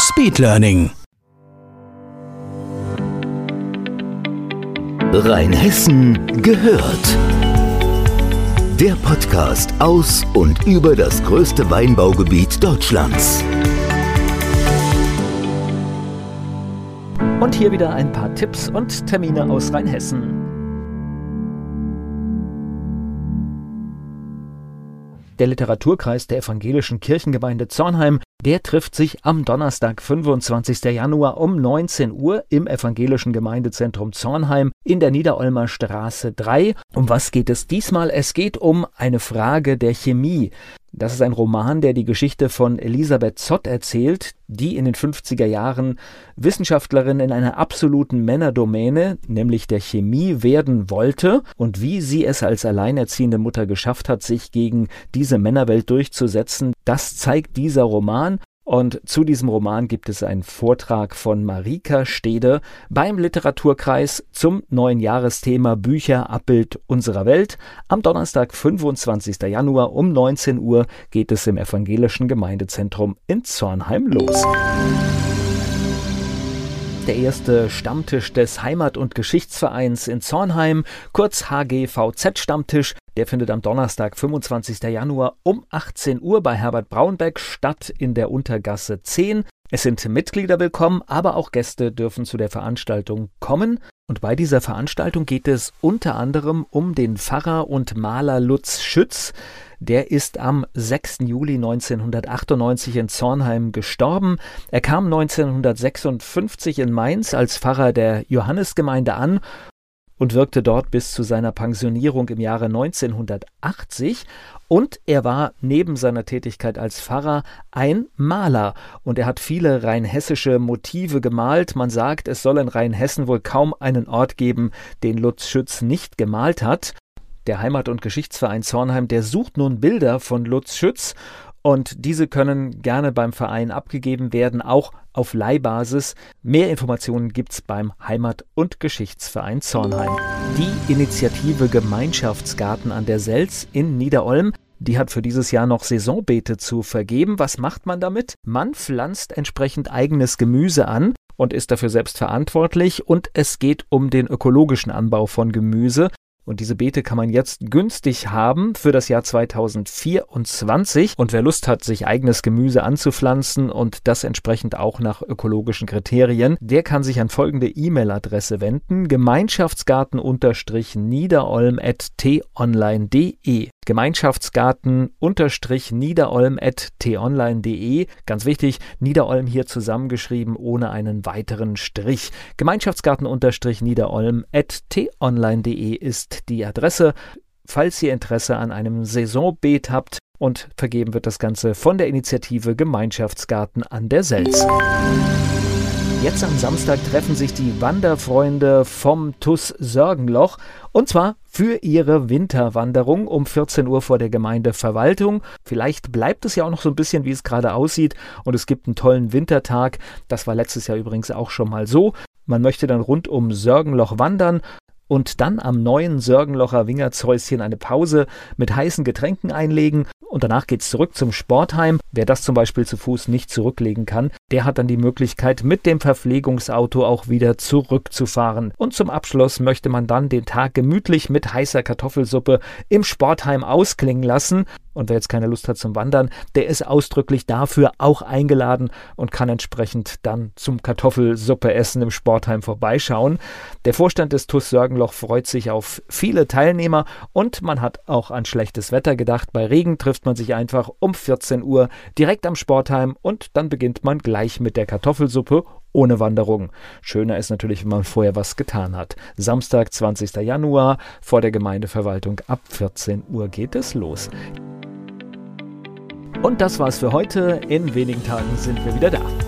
Speedlearning. Rheinhessen gehört. Der Podcast aus und über das größte Weinbaugebiet Deutschlands. Und hier wieder ein paar Tipps und Termine aus Rheinhessen. Der Literaturkreis der Evangelischen Kirchengemeinde Zornheim, der trifft sich am Donnerstag, 25. Januar um 19 Uhr im Evangelischen Gemeindezentrum Zornheim in der Niederolmer Straße 3. Um was geht es diesmal? Es geht um eine Frage der Chemie. Das ist ein Roman, der die Geschichte von Elisabeth Zott erzählt, die in den 50er Jahren Wissenschaftlerin in einer absoluten Männerdomäne, nämlich der Chemie, werden wollte und wie sie es als alleinerziehende Mutter geschafft hat, sich gegen diese Männerwelt durchzusetzen. Das zeigt dieser Roman und zu diesem Roman gibt es einen Vortrag von Marika Stede beim Literaturkreis zum neuen Jahresthema Bücher Abbild unserer Welt. Am Donnerstag, 25. Januar um 19 Uhr geht es im Evangelischen Gemeindezentrum in Zornheim los der erste Stammtisch des Heimat- und Geschichtsvereins in Zornheim, kurz HGVZ Stammtisch. Der findet am Donnerstag, 25. Januar um 18 Uhr bei Herbert Braunbeck statt in der Untergasse 10. Es sind Mitglieder willkommen, aber auch Gäste dürfen zu der Veranstaltung kommen. Und bei dieser Veranstaltung geht es unter anderem um den Pfarrer und Maler Lutz Schütz. Der ist am 6. Juli 1998 in Zornheim gestorben. Er kam 1956 in Mainz als Pfarrer der Johannesgemeinde an und wirkte dort bis zu seiner Pensionierung im Jahre 1980. Und er war neben seiner Tätigkeit als Pfarrer ein Maler und er hat viele rheinhessische Motive gemalt. Man sagt, es soll in Rheinhessen wohl kaum einen Ort geben, den Lutz Schütz nicht gemalt hat. Der Heimat- und Geschichtsverein Zornheim, der sucht nun Bilder von Lutz Schütz und diese können gerne beim Verein abgegeben werden, auch auf Leihbasis. Mehr Informationen gibt es beim Heimat- und Geschichtsverein Zornheim. Die Initiative Gemeinschaftsgarten an der Selz in Niederolm die hat für dieses Jahr noch Saisonbeete zu vergeben. Was macht man damit? Man pflanzt entsprechend eigenes Gemüse an und ist dafür selbst verantwortlich und es geht um den ökologischen Anbau von Gemüse. Und diese Beete kann man jetzt günstig haben für das Jahr 2024. Und wer Lust hat, sich eigenes Gemüse anzupflanzen und das entsprechend auch nach ökologischen Kriterien, der kann sich an folgende E-Mail-Adresse wenden: gemeinschaftsgarten-niederolm.tonline.de. Gemeinschaftsgarten-niederolm.tonline.de. Ganz wichtig, Niederolm hier zusammengeschrieben ohne einen weiteren Strich. Gemeinschaftsgarten-niederolm.tonline.de ist die Adresse. Falls ihr Interesse an einem Saisonbeet habt, und vergeben wird das Ganze von der Initiative Gemeinschaftsgarten an der Selz. Jetzt am Samstag treffen sich die Wanderfreunde vom TUS Sörgenloch und zwar für ihre Winterwanderung um 14 Uhr vor der Gemeindeverwaltung. Vielleicht bleibt es ja auch noch so ein bisschen, wie es gerade aussieht und es gibt einen tollen Wintertag. Das war letztes Jahr übrigens auch schon mal so. Man möchte dann rund um Sörgenloch wandern und dann am neuen Sörgenlocher Wingertshäuschen eine Pause mit heißen Getränken einlegen und danach geht's zurück zum Sportheim. Wer das zum Beispiel zu Fuß nicht zurücklegen kann, der hat dann die Möglichkeit, mit dem Verpflegungsauto auch wieder zurückzufahren. Und zum Abschluss möchte man dann den Tag gemütlich mit heißer Kartoffelsuppe im Sportheim ausklingen lassen. Und wer jetzt keine Lust hat zum Wandern, der ist ausdrücklich dafür auch eingeladen und kann entsprechend dann zum Kartoffelsuppe essen im Sportheim vorbeischauen. Der Vorstand des TUS Sörgenloch freut sich auf viele Teilnehmer und man hat auch an schlechtes Wetter gedacht. Bei Regen trifft man sich einfach um 14 Uhr direkt am Sportheim und dann beginnt man gleich mit der Kartoffelsuppe ohne Wanderung. Schöner ist natürlich, wenn man vorher was getan hat. Samstag, 20. Januar, vor der Gemeindeverwaltung ab 14 Uhr geht es los. Und das war's für heute. In wenigen Tagen sind wir wieder da.